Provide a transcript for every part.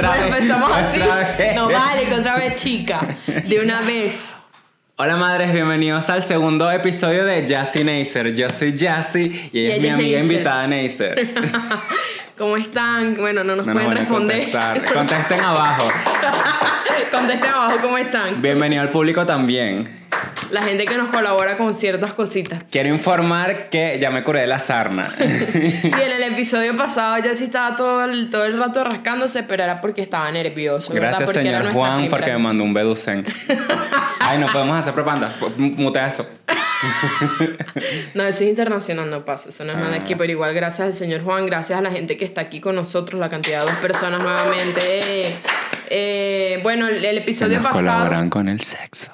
Otra Bueno, vez, empezamos así. No vale, que otra vez, chica. De una vez. Hola madres, bienvenidos al segundo episodio de Jassy Neisser. Yo soy Jassy y ella es mi es amiga invitada Neisser. ¿Cómo están? Bueno, no nos No nos pueden responder. Contesten abajo. Contesten abajo cómo están. Bienvenido al público también. La gente que nos colabora con ciertas cositas. Quiero informar que ya me curé de la sarna. Sí, en el episodio pasado ya sí estaba todo el, todo el rato rascándose, pero era porque estaba nervioso. Gracias señor Juan porque me mandó un beducen. Ay, no podemos hacer propaganda. Mutea eso. No, eso es internacional, no pasa, eso no es nada Ah. aquí, pero igual gracias al señor Juan, gracias a la gente que está aquí con nosotros, la cantidad de dos personas nuevamente. Eh, eh, bueno, el, el Que episodio nos pasado, colaboran con el sexo.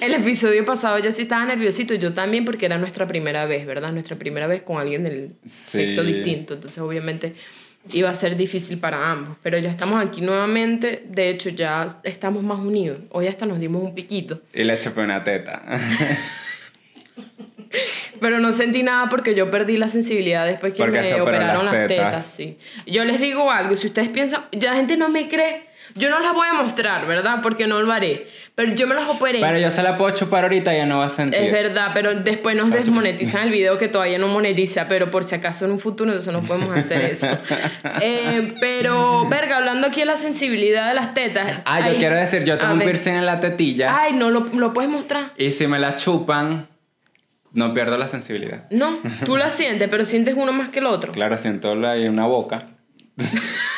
El episodio pasado ya sí estaba nerviosito, yo también porque era nuestra primera vez, ¿verdad? Nuestra primera vez con alguien del Sí. sexo distinto, entonces obviamente iba a ser difícil para ambos, pero ya estamos aquí nuevamente, de hecho ya estamos más unidos, hoy hasta nos dimos un piquito. Y le chupé una teta. Pero no sentí nada porque yo perdí la sensibilidad después que Porque me operaron las las tetas. tetas. sí. Yo les digo algo, si ustedes piensan, ya la gente no me cree, yo no las voy a mostrar, ¿verdad? Porque no lo haré. Pero yo me las operé. Pero yo se la puedo chupar ahorita y ya no va a sentir. es verdad, pero después nos desmonetizan el video que todavía no monetiza, pero por si acaso en un futuro entonces no podemos hacer eso. Eh, pero, verga, hablando aquí de la sensibilidad de las tetas. Ah, yo ay, quiero decir, yo tengo un ver. piercing en la tetilla Ay, no, lo, lo puedes mostrar. y si me la chupan, no pierdo la sensibilidad. No, tú la sientes, pero sientes uno más que el otro. Claro, siento la, ahí una boca.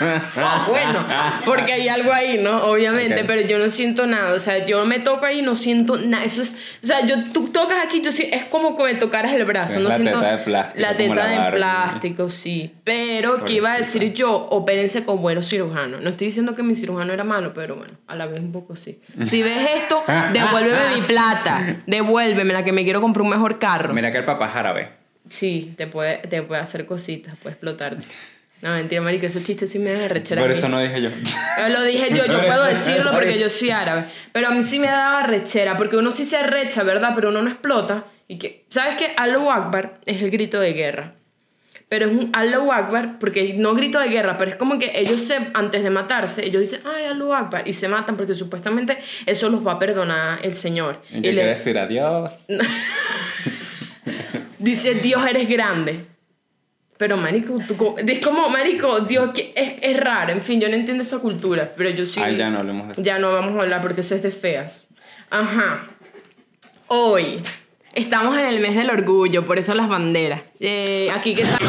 Ah, bueno, porque hay algo ahí, ¿no? Obviamente, pero yo no siento nada. O sea, yo me toco ahí y no siento nada. Eso es. O sea, yo, tú tocas aquí, sí, es como que me tocaras el brazo. Es no la siento, teta de plástico, La teta la de plástico, sí. Pero, ¿qué iba a decir yo? Opérense con buenos cirujanos. No estoy diciendo que mi cirujano era malo, pero bueno, a la vez un poco sí. Si ves esto, devuélveme mi plata. Devuélveme la que me quiero comprar un mejor carro. Mira que el papá es árabe. Sí, te puede, te puede hacer cositas, puede explotarte. No, mentira, marico, esos chistes sí me dan rechera. Por eso no dije yo. Lo dije yo, yo puedo decirlo porque yo soy árabe. Pero a mí sí me daba rechera, porque uno sí se arrecha, ¿verdad? Pero uno no explota. Y que, ¿Sabes qué? Allahu Akbar es el grito de guerra. Pero es un Allahu Akbar, porque no grito de guerra, pero es como que ellos se, antes de matarse, ellos dicen, ay, Allahu Akbar, y se matan porque supuestamente eso los va a perdonar el Señor. ¿Y Y le- quiere decir adiós? dice, Dios eres grande. Pero, marico, tú, es como, marico, Dios, que es, es raro. En fin, yo no entiendo esa cultura, pero yo sí... Ya no hablemos de eso. Ya no vamos a hablar porque eso es de feas. Ajá. Hoy estamos en el mes del orgullo, por eso las banderas. Eh, aquí que sa-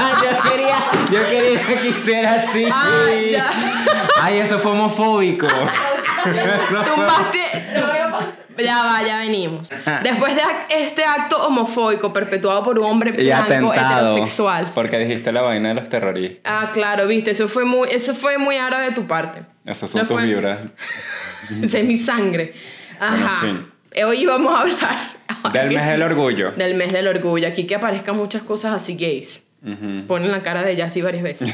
Ah, yo quería, yo quería que hiciera así. Ay, ya. Ay, eso fue homofóbico. Fue- tumbaste. Ya va, ya venimos. Después de este acto homofóbico perpetuado por un hombre Y blanco atentado. heterosexual. Porque dijiste la vaina de los terroristas. Ah, claro, viste, eso fue muy, eso fue muy árabe de tu parte. Esas son No tus fue- vibras. Esa es mi sangre. Ajá. Bueno, en Hoy vamos a hablar. Del mes sí. del orgullo. Del mes del orgullo. Aquí que aparezcan muchas cosas así gays. Ponen la cara de Jassy varias veces.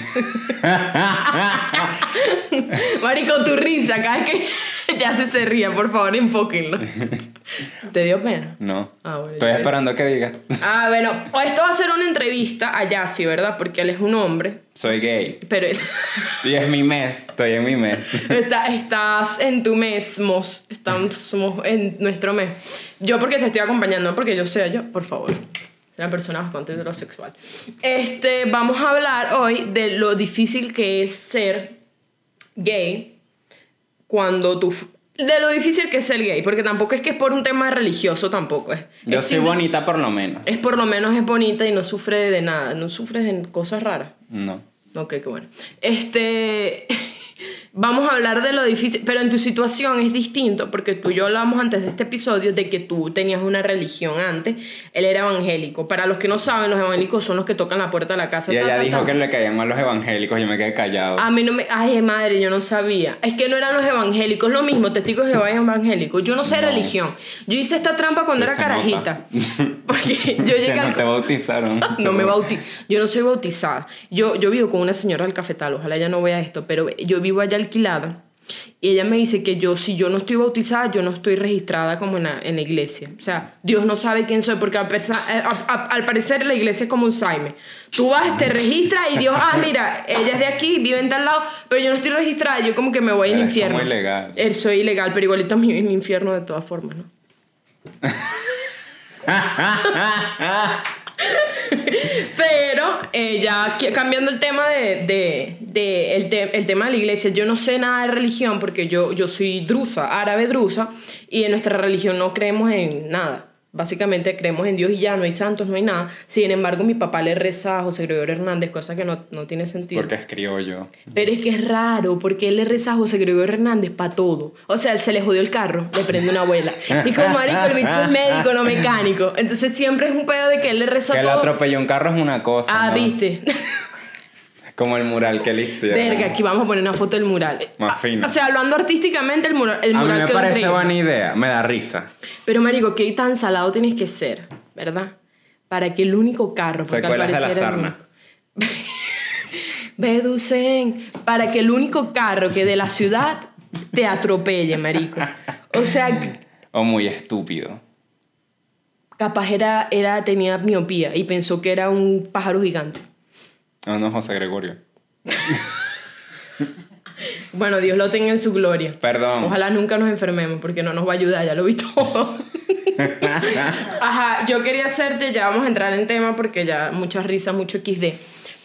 Marico, tu risa, cada vez que Jassy se ría, por favor, enfóquenlo. ¿Te dio pena? No. Ah, bueno, Estoy esperando que diga. Ah, bueno, esto va a ser una entrevista a Jassy, ¿verdad? Porque él es un hombre, Soy gay. pero él... Y es mi mes. Estoy en mi mes. Está- estás en tu mes, mos. Estamos en nuestro mes. Yo porque te estoy acompañando, no porque yo sea yo, por favor. Una persona bastante heterosexual. Este, vamos a hablar hoy de lo difícil que es ser gay cuando tú... De lo difícil que es ser gay, porque tampoco es que es por un tema religioso, tampoco es. Yo es soy simple- bonita por lo menos. Es por lo menos es bonita y no sufre de nada, no sufre de cosas raras. No. Ok, qué bueno. Este. Vamos a hablar de lo difícil, pero en tu situación es distinto, porque tú y yo hablamos antes de este episodio de que tú tenías una religión antes, él era evangélico. Para los que no saben, los evangélicos son los que tocan la puerta de la casa. Y ta, ella ta, dijo que le caían mal los evangélicos. Yo me quedé callado. A mí no me... Ay, madre, yo no sabía. Es que no eran los evangélicos, lo mismo, testigos de Jehová y evangélicos. Yo no sé No. religión. Yo hice esta trampa cuando Sí, era carajita. nota. Porque yo llegué no al... te bautizaron. No me bauti Yo no soy bautizada. Yo, yo vivo con una señora del cafetal, ojalá ella no vea esto, pero yo vivo allá alquilada. Y ella me dice que yo, si yo no estoy bautizada, yo no estoy registrada como en la, en la iglesia. O sea, Dios no sabe quién soy, porque eh, a- a- al parecer la iglesia es como un Saime. Tú vas, te registras y Dios, ah, mira, ella es de aquí, vive en tal lado, pero yo no estoy registrada, yo como que me voy al infierno. como ilegal. Eh, soy ilegal, pero igualito mi, mi infierno de todas formas, ¿no? Pero eh, ya cambiando el tema de, de- de el, te- el tema de la iglesia, yo no sé nada de religión porque yo, yo soy drusa, árabe drusa, y en nuestra religión no creemos en nada. Básicamente creemos en Dios y ya, no hay santos, no hay nada. Sin embargo, mi papá le reza a José Gregorio Hernández, cosa que no, no tiene sentido. Porque es criollo. Pero es que es raro, porque él le reza a José Gregorio Hernández para todo. O sea, él se le jodió el carro, le prende una abuela. Y como marico, el bicho es médico, no mecánico. Entonces siempre es un pedo de que él le reza Que le todo. atropelló un carro es una cosa. Ah, ¿no? viste. Como el mural que le hicieron. Verga, aquí vamos a poner una foto del mural. Más fino. O sea, hablando artísticamente, el mural, el A mí mural me quedó parece buena idea. Me da risa. Pero marico, qué tan salado tienes que ser, ¿verdad? Para que el único carro, porque al Secuelas de la parecer el sarna. único. Beducen, para que el único carro que de la ciudad te atropelle, marico. O sea, O muy estúpido. capaz era, era, tenía miopía y pensó que era un pájaro gigante. No, no, José Gregorio. Bueno, Dios lo tenga en su gloria. Perdón. Ojalá nunca nos enfermemos porque no nos va a ayudar, ya lo vi todo. Ajá, yo quería hacerte, ya vamos a entrar en tema porque ya mucha risa, mucho XD.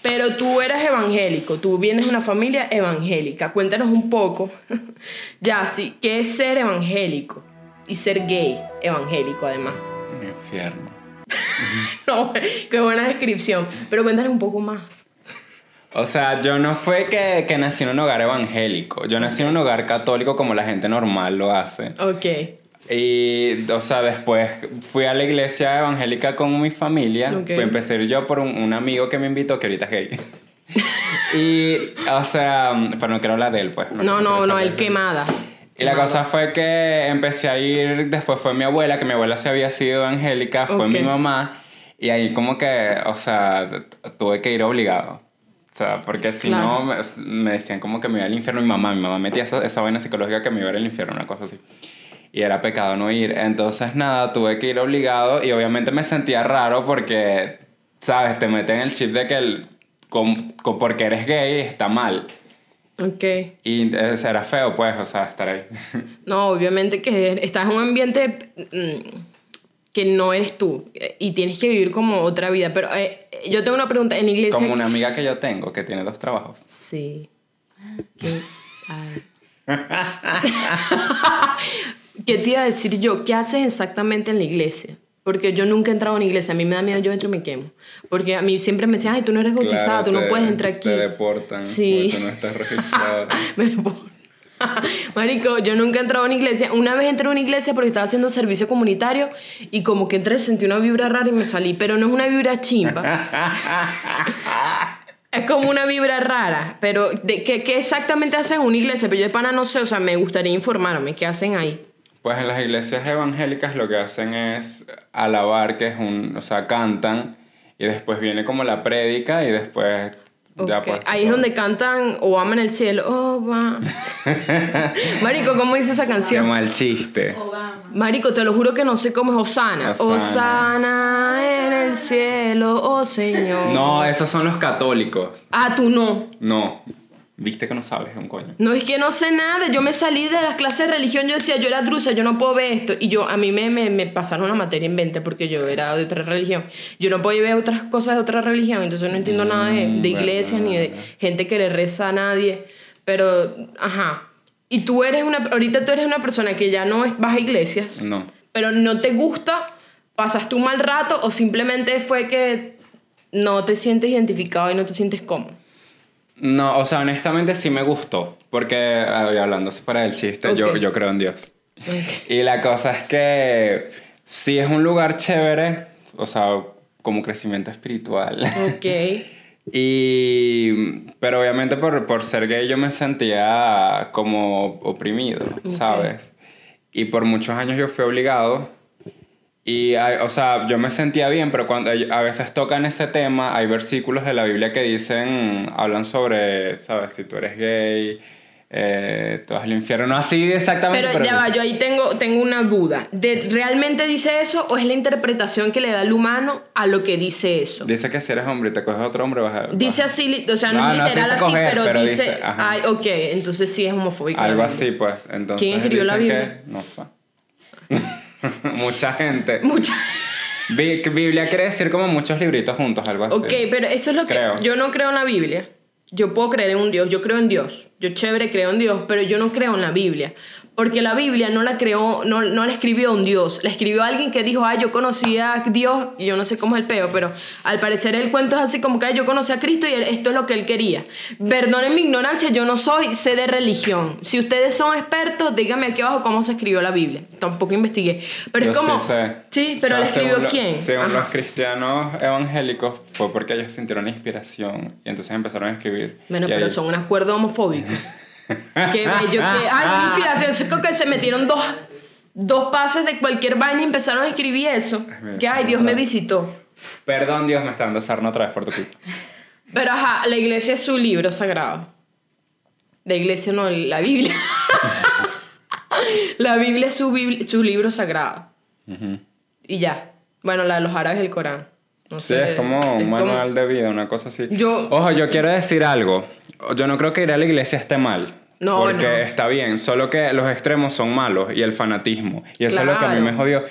Pero tú eras evangélico, tú vienes de una familia evangélica. Cuéntanos un poco, ya, sí, ¿qué es ser evangélico? Y ser gay, evangélico además. Un infierno. No, qué buena descripción. Pero cuéntanos un poco más. O sea, yo no fue que, que nací en un hogar evangélico. Yo nací en un hogar católico como la gente normal lo hace. Ok. Y, o sea, después fui a la iglesia evangélica con mi familia. Ok. Fui, a ir yo por un, un amigo que me invitó, que ahorita es gay. y, o sea, pero no quiero hablar de él, pues. No, no, no, echarle el quemada. Y la cosa fue que empecé a ir, después fue mi abuela, que mi abuela se había sido evangélica, fue Ok. mi mamá, y ahí como que, o sea, tuve que ir obligado. O sea, porque si Claro. no, me, me decían como que me iba al infierno. Mi mamá, mi mamá metía esa, esa vaina psicológica que me iba al infierno, una cosa así. Y era pecado no ir. Entonces, nada, tuve que ir obligado y obviamente me sentía raro porque, ¿sabes? Te meten el chip de que el, con, con- porque eres gay está mal. Ok. Y eh, era feo, pues, o sea, estar ahí. No, obviamente que estás en un ambiente mm, que no eres tú eh, y tienes que vivir como otra vida. Pero eh, yo tengo una pregunta, en la iglesia... Como una amiga que yo tengo que tiene dos trabajos. Sí. ¿Qué? Ay. ¿Qué te iba a decir yo? ¿Qué haces exactamente en la iglesia? Porque yo nunca he entrado a una iglesia. A mí me da miedo, yo entro y me quemo. Porque a mí siempre me decían, ay, tú no eres bautizada, tú no puedes entrar aquí. Te deportan. Sí. porque no estás registrado. Me deportan. Marico, yo nunca he entrado a una iglesia. Una vez entré a una iglesia porque estaba haciendo servicio comunitario y como que entré, sentí una vibra rara y me salí. Pero no es una vibra chimba. Es como una vibra rara, pero de, ¿qué, ¿qué exactamente hacen en una iglesia? Pero yo de pana no sé, o sea, me gustaría informarme, ¿qué hacen ahí? Pues en las iglesias evangélicas lo que hacen es alabar, que es un, o sea, cantan y después viene como la prédica y después ya pues. Ahí es donde cantan o aman el cielo, oh, va. Marico, ¿cómo dice esa Qué canción? mal chiste. Marico, te lo juro que no sé cómo es Osana. Osana. Osana en el cielo, oh Señor. No, esos son los católicos. Ah, tú no. No. Viste que no sabes, un coño. No, es que no sé nada. Yo me salí de las clases de religión. Yo decía, yo era drusa, yo no puedo ver esto. Y yo, a mí me, me, me pasaron una materia en 20 porque yo era de otra religión. Yo no podía ver otras cosas de otra religión. Entonces no entiendo nada de, Mm, de iglesias ni de gente que le reza a nadie. Pero, ajá. Y tú eres una. Ahorita tú eres una persona que ya no es- vas a iglesias. No. Pero no te gusta, pasaste un mal rato o simplemente fue que no te sientes identificado y no te sientes cómodo. No, o sea, honestamente sí me gustó. Porque, ah, hablando fuera del chiste, yo, yo creo en Dios. Y la cosa es que sí es un lugar chévere, o sea, como crecimiento espiritual. Ok. Y, pero obviamente por, por ser gay yo me sentía como oprimido, ¿sabes? Y por muchos años yo fui obligado. Y, o sea, yo me sentía bien, pero cuando a veces tocan ese tema, hay versículos de la Biblia que dicen, hablan sobre, ¿sabes? Si tú eres gay, eh, te vas al infierno. No así exactamente. Pero, ya va, dice- yo ahí tengo, tengo una duda. ¿De, ¿Realmente dice eso o es la interpretación que le da el humano a lo que dice eso? Dice que si eres hombre y te coges a otro hombre vas a... Dice vas- así, li- o sea, no, No, es literal dice así, coger, pero, pero dice, dice, ay, ok, entonces sí es homofóbico. Algo así, pues. Entonces, ¿Quién escribió la Biblia? que- no sé. Mucha gente. Mucha. Bi- Biblia quiere decir como muchos libritos juntos, algo así. Ok, pero eso es lo que Creo. yo no creo en la Biblia. Yo puedo creer en un Dios, yo creo en Dios. Yo chévere creo en Dios, pero yo no creo en la Biblia. Porque la Biblia no la creó, no, no la escribió un Dios, la escribió alguien que dijo, ah, yo conocí a Dios, y yo no sé cómo es el peo, pero al parecer el cuento es así como que "Ay, yo conocí a Cristo y esto es lo que él quería. Perdonen mi ignorancia, yo no soy, sé de religión. Si ustedes son expertos, díganme aquí abajo cómo se escribió la Biblia. Tampoco investigué. Pero Yo es como... sí sé. Sí, pero la escribió lo- quién? según Ajá. los cristianos evangélicos fue porque ellos sintieron inspiración y entonces empezaron a escribir. Bueno, pero son un acuerdo homofóbico. Qué bello, que. Ay, inspiración. Eso es como que se metieron dos, dos pases de cualquier vaina y empezaron a escribir eso. Que ay, Dios me visitó. Perdón, Dios, me está dando sarna otra vez por tu culpa. Pero ajá, la iglesia es su libro sagrado. La iglesia no, la Biblia. la Biblia es su, bibli- su libro sagrado. Ujú. Y ya. Bueno, la de los árabes el Corán. No Sí, sé, es como un es manual de vida, una cosa así. Yo- Ojo, yo quiero decir algo. Yo no creo que ir a la iglesia esté mal. No, porque no. está bien, solo que los extremos son malos y el fanatismo. Y eso es lo que a mí me jodió.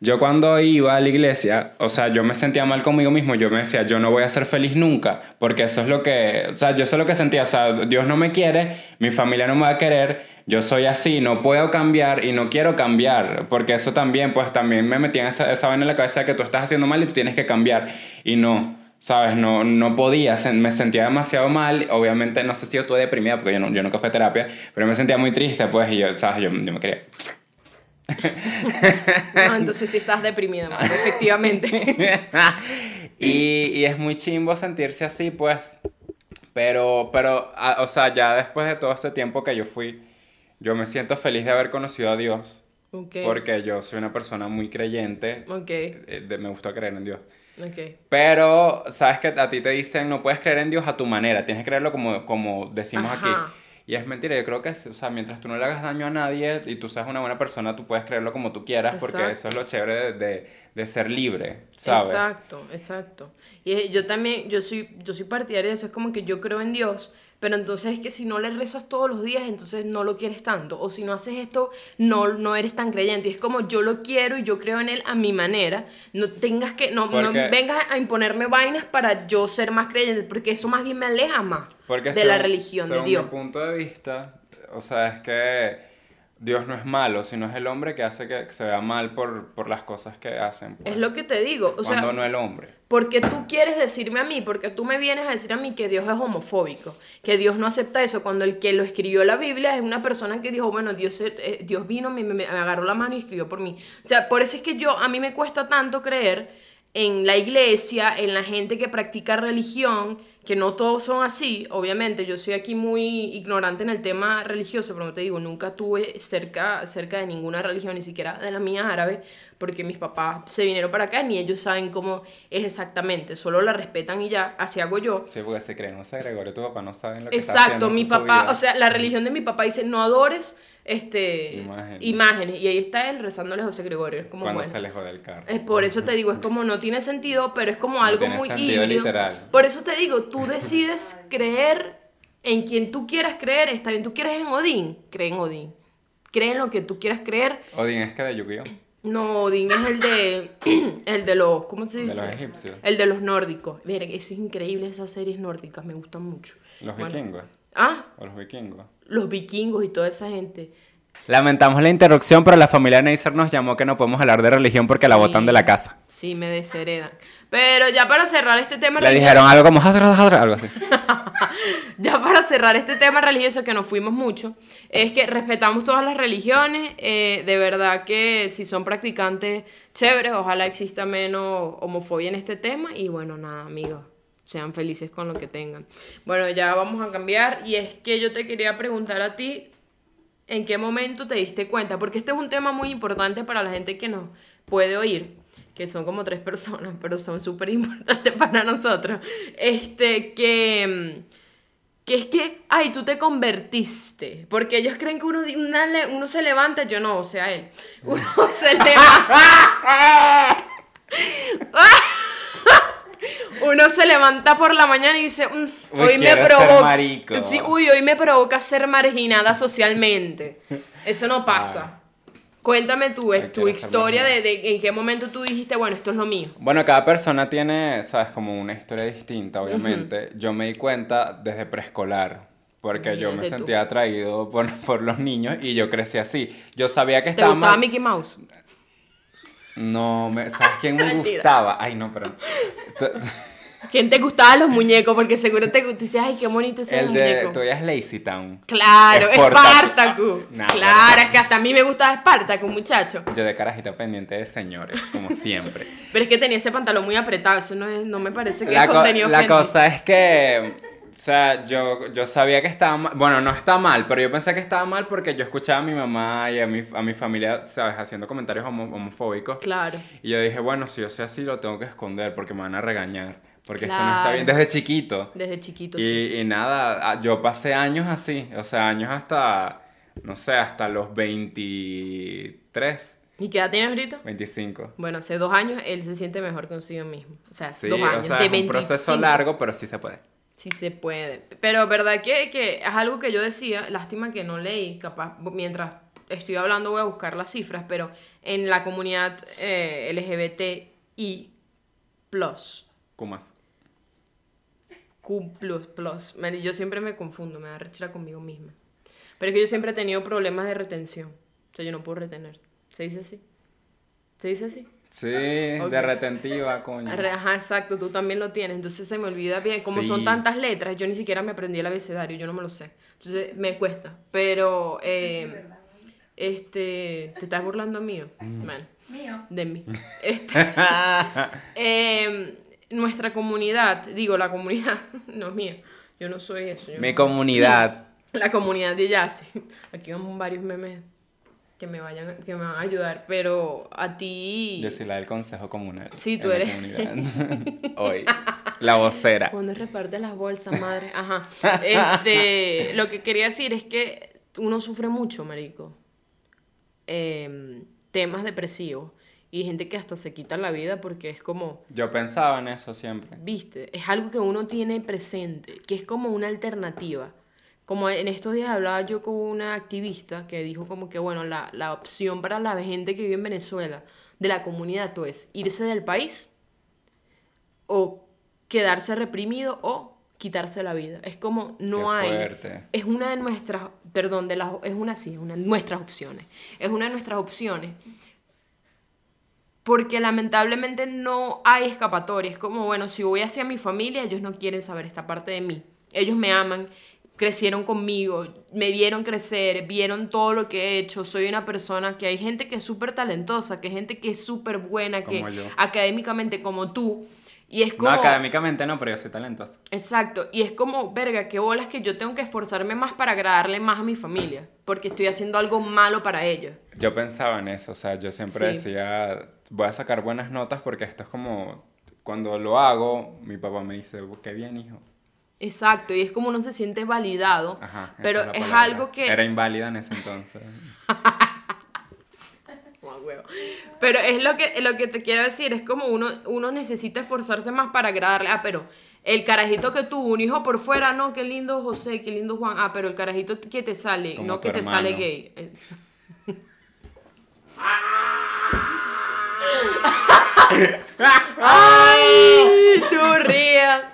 Yo cuando iba a la iglesia, o sea, yo me sentía mal conmigo mismo, yo me decía, yo no voy a ser feliz nunca, porque eso es lo que, o sea, yo eso es lo que sentía, o sea, Dios no me quiere, mi familia no me va a querer, yo soy así, no puedo cambiar y no quiero cambiar, porque eso también, pues también me metía esa, esa vaina en la cabeza de que tú estás haciendo mal y tú tienes que cambiar, y no. ¿Sabes? No, no podía, me sentía demasiado mal. Obviamente, no sé si yo estuve deprimida porque yo, no, yo nunca fui a terapia, pero me sentía muy triste, pues, y yo, ¿sabes? Yo, yo me quería. No, entonces sí estás deprimida, madre, efectivamente. y, y es muy chimbo sentirse así, pues. Pero, pero, a- o sea, ya después de todo este tiempo que yo fui, yo me siento feliz de haber conocido a Dios. Ok. Porque yo soy una persona muy creyente. Ok, eh, de- me gusta creer en Dios. ok. Pero, sabes que a ti te dicen, no puedes creer en Dios a tu manera, tienes que creerlo como, como decimos Ajá. aquí. Y es mentira, yo creo que, o sea, mientras tú no le hagas daño a nadie y tú seas una buena persona, tú puedes creerlo como tú quieras, porque Exacto. eso es lo chévere de, de, de ser libre, ¿sabes? Exacto, exacto. Y yo también, yo soy, yo soy partidaria de eso, es como que yo creo en Dios, pero entonces es que si no le rezas todos los días, entonces no lo quieres tanto, o si no haces esto, no, no eres tan creyente. Y es como yo lo quiero y yo creo en él a mi manera, no tengas que, no, no vengas a imponerme vainas para yo ser más creyente, porque eso más bien me aleja más Porque de la según- religión, de Dios. mi punto de vista, o sea, es que Dios no es malo, sino es el hombre que hace que se vea mal por, por las cosas que hacen. pues. Es lo que te digo, o sea, Cuando no el hombre. Porque tú quieres decirme a mí, porque tú me vienes a decir a mí que Dios es homofóbico, que Dios no acepta eso, cuando el que lo escribió la Biblia es una persona que dijo, bueno, Dios, eh, Dios vino, me, me- me agarró la mano y escribió por mí. O sea, por eso es que yo, a mí me cuesta tanto creer en la iglesia, en la gente que practica religión, que no todos son así, obviamente, yo soy aquí muy ignorante en el tema religioso, pero no te digo, nunca tuve cerca, cerca de ninguna religión, ni siquiera de la mía árabe, porque mis papás se vinieron para acá, ni ellos saben cómo es exactamente, solo la respetan y ya, así hago yo. Sí, porque se creen, no sé, Gregorio, tu papá no sabe lo que está Exacto, haciendo mi papá, o sea, la religión de mi papá dice, no adores este, Imágenes. imágenes, y ahí está él rezándole a José Gregorio, es como Cuando bueno. se alejó del carro. Es por eso te digo, es como no tiene sentido, pero es como No algo tiene muy sentido literal. Por eso te digo, tú decides creer en quien tú quieras creer. Está bien, tú quieres en Odín, cree en Odín. Cree en lo que tú quieras creer. Odín es que de Yu-Gi-Oh! No, Odín es el de el de los, ¿cómo se De dice? los egipcios. El de los nórdicos. Mira, es increíble esas series nórdicas, me gustan mucho. Los Bueno. vikingos. Ah, O los vikingos. Los vikingos y toda esa gente. Lamentamos la interrupción, pero la familia Neisser nos llamó que no podemos hablar de religión porque la botan de la casa. Sí, me desheredan. Pero ya para cerrar este tema Le religioso- dijeron algo como algo así. Ya para cerrar este tema religioso que nos fuimos mucho, es que respetamos todas las religiones, eh, de verdad que si son practicantes chéveres, ojalá exista menos homofobia en este tema y bueno, nada amigos, sean felices con lo que tengan. Bueno, ya vamos a cambiar y es que yo te quería preguntar a ti, ¿en qué momento te diste cuenta? Porque este es un tema muy importante para la gente que nos puede oír que son como tres personas, pero son súper importantes para nosotros. Este, que, que es que, ay, tú te convertiste. Porque ellos creen que uno, una uno se levanta, yo no, o sea, él. Uno se levanta. Uno se levanta por la mañana y dice, "Mm, Uy, hoy me provoca. marico". Sí, uy, hoy me provoca ser marginada socialmente. Eso no pasa. Cuéntame tú, Ay, es tu historia de, de en qué momento tú dijiste, bueno, esto es lo mío. Bueno, cada persona tiene, sabes, como una historia distinta, obviamente. Yo me di cuenta desde preescolar, porque yo me tú. sentía atraído por, por los niños y yo crecí así. Yo sabía que ¿Te estaba gustaba mal- Mickey Mouse? No, me, ¿sabes quién me gustaba? Ay, no, pero... ¿Quién te gustaban los muñecos? Porque seguro te dices, ay, qué bonito ese El de... muñeco. Tú veías Lazy Town. Claro. Spartacus. Nah, claro, es que hasta a mí me gustaba Spartacus, muchacho. Yo de carajita pendiente de señores, como siempre. Pero es que tenía ese pantalón muy apretado, eso no, es- no me parece que la, es co- contenido la friendly. cosa es que, o sea, yo, yo sabía que estaba mal, bueno, no está mal, pero yo pensé que estaba mal porque yo escuchaba a mi mamá y a mi, a mi familia, ¿sabes?, haciendo comentarios homo- homofóbicos. Claro. Y yo dije, bueno, si yo soy así, lo tengo que esconder porque me van a regañar. Porque esto no está bien desde chiquito. Desde chiquito, sí. Y, y nada, yo pasé años así, o sea, años hasta, no sé, hasta los 23, ¿Y qué edad tienes ahorita? 25. Bueno, hace dos años él se siente mejor consigo mismo. O sea, Sí, dos años. o sea, de es un proceso 25. largo, pero sí se puede. Sí se puede. Pero verdad que, que es algo que yo decía, lástima que no leí, capaz, mientras estoy hablando voy a buscar las cifras, pero en la comunidad eh, LGBTI+, Kumas. Q++, man, yo siempre me confundo, me da rechera conmigo misma. Pero es que yo siempre he tenido problemas de retención. O sea, yo no puedo retener. ¿Se dice así? ¿Se dice así? Sí, Ok. de retentiva, coño. Ajá, exacto, tú también lo tienes. Entonces se me olvida bien. Como Sí. son tantas letras, yo ni siquiera me aprendí el abecedario, yo no me lo sé. Entonces me cuesta. Pero, eh, este, ¿te estás burlando mío? Mm. Man, Mío. de mí. Este, eh, nuestra comunidad, digo, la comunidad, no es mía. Yo no soy eso. yo Mi no- comunidad. la comunidad de Yassi. Aquí vamos varios memes que me vayan, que me van a ayudar. Pero a ti. Yo soy la del consejo comunal. Sí, tú eres. comunidad. Hoy. La vocera. Cuando reparte las bolsas, madre. Ajá. Este, lo que quería decir es que uno sufre mucho, marico. Em, temas depresivos. Y gente que hasta se quita la vida porque es como, Yo pensaba en eso siempre. viste, es algo que uno tiene presente, que es como una alternativa. Como en estos días hablaba yo con una activista que dijo como que, bueno, la, la opción para la gente que vive en Venezuela, de la comunidad, tú es irse del país o quedarse reprimido o quitarse la vida. Es como no Qué hay. fuerte. Es una de nuestras, perdón, de las, es una sí, es una de nuestras opciones. Es una de nuestras opciones. Porque lamentablemente no hay escapatoria. Es como, bueno, si voy hacia mi familia, ellos no quieren saber esta parte de mí. Ellos me aman, crecieron conmigo, me vieron crecer, vieron todo lo que he hecho. Soy una persona que hay gente que es súper talentosa, que hay gente que es súper buena, que yo. académicamente como tú. Y es como... No, académicamente no, pero yo soy talentoso. Exacto, y es como, verga, qué bolas que yo tengo que esforzarme más para agradarle más a mi familia, porque estoy haciendo algo malo para ellos. Yo pensaba en eso, o sea, yo siempre Sí. decía, voy a sacar buenas notas porque esto es como, cuando lo hago, mi papá me dice, qué bien, hijo. Exacto, y es como uno se siente validado, Ajá. pero es, algo que... Era inválida en ese entonces. Huevo. Pero es lo que, lo que te quiero decir, es como uno, uno necesita esforzarse más para agradarle. Ah, pero el carajito que tuvo un hijo por fuera, no, qué lindo José, qué lindo Juan. Ah, pero el carajito que te sale, Como no que te sale gay. Eh. ¡Ay! Tú rías.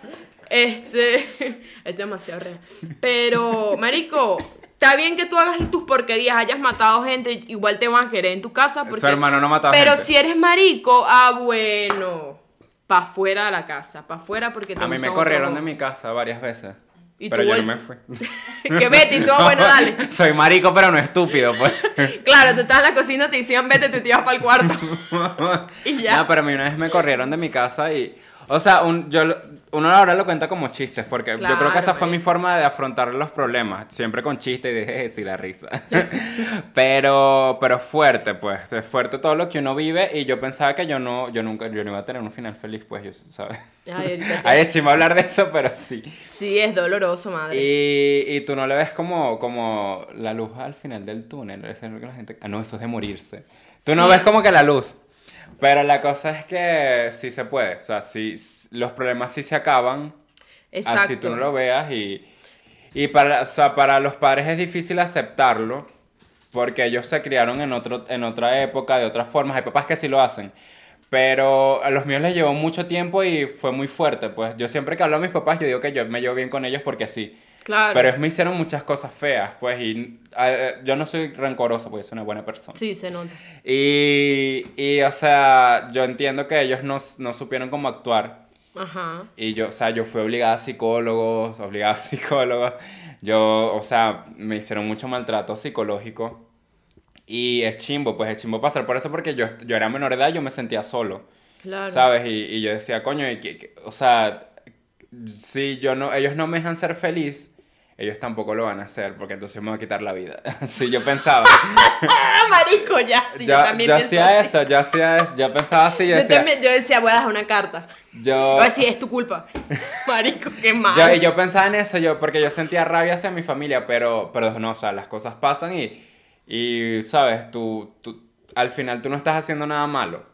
Este. Es demasiado real. Pero, Marico, está bien que tú hagas tus porquerías, hayas matado gente, igual te van a querer en tu casa. Porque... Su hermano no mataba Pero gente. si eres marico, ah, bueno. Pa' fuera de la casa, pa' fuera porque te A mí me corrieron de mi casa varias veces. Y pero yo no me fui. Que vete y tú, ah, bueno, dale. Soy marico, pero no estúpido, pues. Claro, tú estás en la cocina, te decían vete, tú te ibas para el cuarto. Y ya. No, pero a mí una vez me corrieron de mi casa y... O sea, un, yo, uno ahora lo cuenta como chistes, porque yo creo Claro, que esa fue mi marico. forma de afrontar los problemas. Siempre con chistes y dije, sí, da risa. pero, pero fuerte, pues. Es fuerte todo lo que uno vive y yo pensaba que yo no, yo nunca, yo no iba a tener un final feliz, pues, yo, ¿sabes? Ay, es chimo hablar de eso, pero sí. Sí, es doloroso, madre. Y, y tú no le ves como, como la luz al final del túnel. Es la gente... Ah, no, eso es de morirse. Tú no Sí. ves como que la luz. Pero la cosa es que sí se puede. O sea, sí, los problemas sí se acaban. Exacto. Así tú no lo veas. Y, y para, o sea, para los padres es difícil aceptarlo. Porque ellos se criaron en, otro, en otra época, de otras formas. Hay papás que sí lo hacen. Pero a los míos les llevó mucho tiempo y fue muy fuerte. Pues yo siempre que hablo a mis papás, yo digo que yo me llevo bien con ellos porque sí. Claro. Pero ellos me hicieron muchas cosas feas, pues, y eh, yo no soy rencoroso porque soy una buena persona. Sí, se nota. Y, y, o sea, yo entiendo que ellos no, no supieron cómo actuar. Ajá. Y yo, o sea, yo fui obligada a psicólogos, obligada a psicólogos. Yo, o sea, me hicieron mucho maltrato psicológico. Y es chimbo, pues es chimbo pasar por eso porque yo, yo era menor de edad y yo me sentía solo. Claro. ¿Sabes? Y, y yo decía, coño, y que- o sea, si yo no, ellos no me dejan ser feliz, ellos tampoco lo van a hacer, porque entonces me voy a quitar la vida. Así yo pensaba. Marico, ya. Sí, yo, yo, también yo hacía eso, yo hacía eso, yo pensaba así, yo Yo, decía, también- yo decía, voy a dejar una carta. yo, Voy a decir, es tu culpa. Marico, qué mal. yo, yo pensaba en eso, yo, porque yo sentía rabia hacia mi familia, pero, pero no, o sea, las cosas pasan y, y sabes, tú, tú, al final tú no estás haciendo nada malo.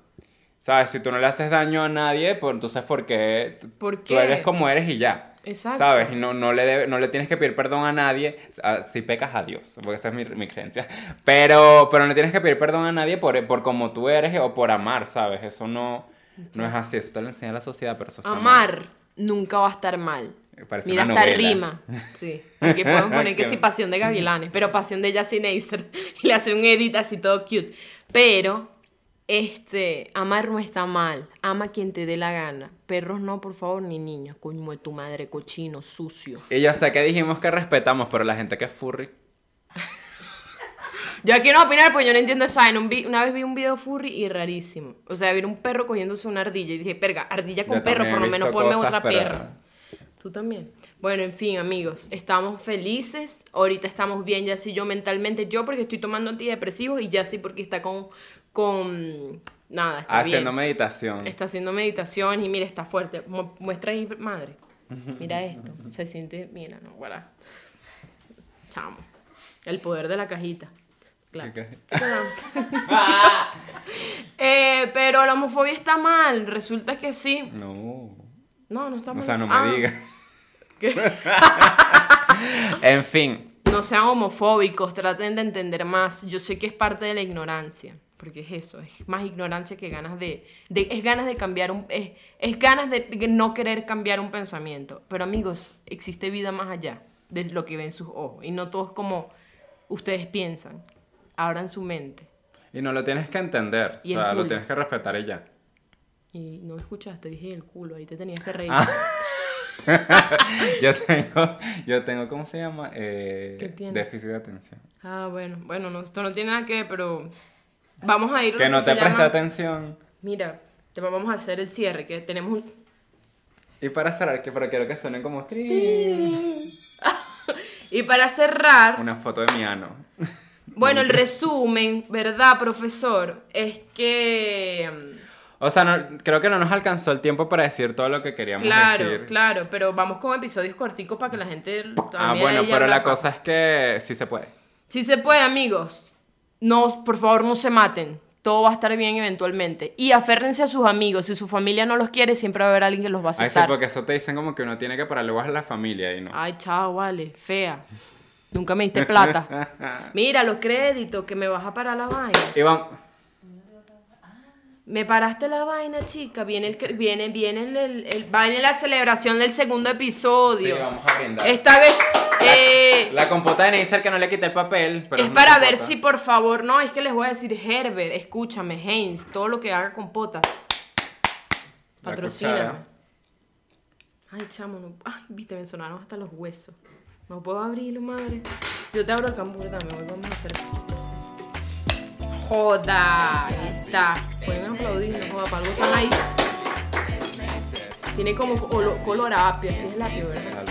¿Sabes? Si tú no le haces daño a nadie, pues entonces ¿por qué? Tú- ¿Por Tú qué? eres como eres y ya. Exacto. ¿Sabes? Y no, no, le debe- no le tienes que pedir perdón a nadie. ah, Si pecas a Dios, porque esa es mi, mi creencia. Pero, pero no tienes que pedir perdón a nadie por, por como tú eres o por amar, ¿sabes? Eso no, no es así. Eso te lo enseña la sociedad, pero eso está mal. Amar nunca va a estar mal. Parece Mira, hasta rima. Sí. Aquí podemos poner que sí, pasión de gavilanes, pero pasión de Jazzy Neisser. Y le hace un edit así todo cute. Pero, este, amar no está mal. Ama quien te dé la gana. Perros no, por favor, ni niños. Coño de tu madre, cochino, sucio. Y yo sé que dijimos que respetamos, pero la gente que es furry. Yo aquí no voy a opinar porque yo no entiendo esa vaina. Un vi- Una vez vi un video furry y rarísimo. O sea, vi un perro cogiéndose una ardilla y dije, perga, ardilla con Yo perro, por lo menos ponme otra pero- perra. Tú también. Bueno, en fin, amigos, estamos felices. Ahorita estamos bien, ya sí yo mentalmente. Yo porque estoy tomando antidepresivos y ya sí porque está con. Con nada, está Haciendo bien. meditación. Está haciendo meditación y mira, está fuerte. Mu- Muestra ahí, madre. Mira esto. Se siente, mira, no, guarda. Chamo. El poder de la cajita. Claro. ¿Qué- Eh, pero la homofobia está mal. Resulta que sí. No. No, no está mal. O sea, no me Ah, digas. En fin. No sean homofóbicos, traten de entender más. Yo sé que es parte de la ignorancia, porque es eso, es más ignorancia que ganas de, de- es ganas de cambiar un, es, es ganas de no querer cambiar un pensamiento. Pero amigos, existe vida más allá de lo que ven sus ojos y no todo es como ustedes piensan. Abran su mente. Y no lo tienes que entender. Y o sea, lo tienes que respetar y ya. Y no escuchaste, dije el culo, ahí te tenías que reír. Ah. yo tengo, yo tengo, ¿cómo se llama? Eh, ¿Qué tienes? déficit de atención. Ah, bueno, bueno, no, esto no tiene nada que ver, pero vamos a ir Que no te preste llama- atención. Mira, te vamos a hacer el cierre, que tenemos un... Y para cerrar, que pero quiero que suenen como. Y para cerrar, una foto de mi ano. bueno, el resumen, ¿verdad, profesor? Es que... mm, O sea, no- creo que no nos alcanzó el tiempo para decir todo lo que queríamos Claro, decir. claro, pero vamos con episodios corticos para que la gente... Ah, bueno, pero la cosa es que sí se puede. Si se puede, amigos, no, por favor, no se maten. Todo va a estar bien eventualmente. Y aférrense a sus amigos. Si su familia no los quiere, siempre va a haber alguien que los va a Ay, sí, aceptar. porque eso te dicen como que uno tiene que pararle bolas a la familia y no. Ay, chao, vale, fea. Nunca me diste plata. Mira los créditos, que me vas a parar la vaina. Vamos. Me paraste la vaina, chica. Viene el, viene, viene el, el- el- va en la celebración del segundo episodio. Sí, vamos a brindar. Esta vez eh, La compota de Neisser que no le quité el papel. Pero es para ver si por favor, no, es que les voy a decir Herbert, escúchame, Heinz, todo lo que haga compota. Patrocíname. Ay, chamo, no. Ay, viste, me sonaron hasta los huesos. No puedo abrirlo, madre. Yo te abro el cambur también, hoy vamos a hacer. Joda, ahí está. Pueden aplaudir, no joda, para algo están ahí. Tiene como olo- color apio, así es el apio, ¿verdad?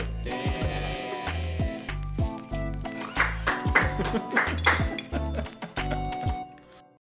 Thank you.